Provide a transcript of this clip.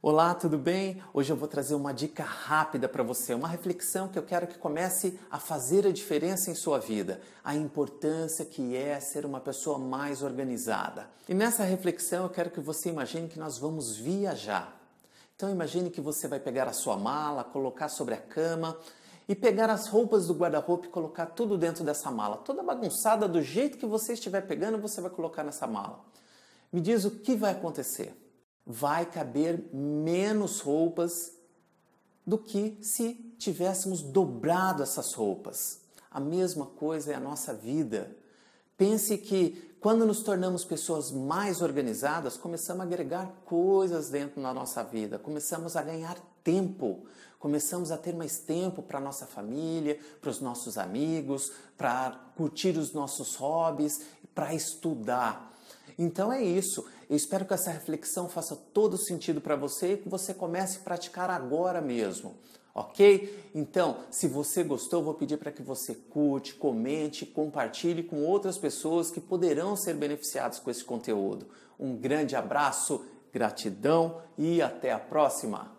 Olá, tudo bem? Hoje eu vou trazer uma dica rápida para você, uma reflexão que eu quero que comece a fazer a diferença em sua vida, a importância que é ser uma pessoa mais organizada. E nessa reflexão eu quero que você imagine que nós vamos viajar. Então imagine que você vai pegar a sua mala, colocar sobre a cama e pegar as roupas do guarda-roupa e colocar tudo dentro dessa mala, toda bagunçada do jeito que você estiver pegando, você vai colocar nessa mala. Me diz o que vai acontecer vai caber menos roupas do que se tivéssemos dobrado essas roupas. A mesma coisa é a nossa vida. Pense que quando nos tornamos pessoas mais organizadas, começamos a agregar coisas dentro da nossa vida, começamos a ganhar tempo, começamos a ter mais tempo para nossa família, para os nossos amigos, para curtir os nossos hobbies, para estudar. Então é isso. Eu espero que essa reflexão faça todo sentido para você e que você comece a praticar agora mesmo. Ok? Então, se você gostou, vou pedir para que você curte, comente, compartilhe com outras pessoas que poderão ser beneficiadas com esse conteúdo. Um grande abraço, gratidão e até a próxima!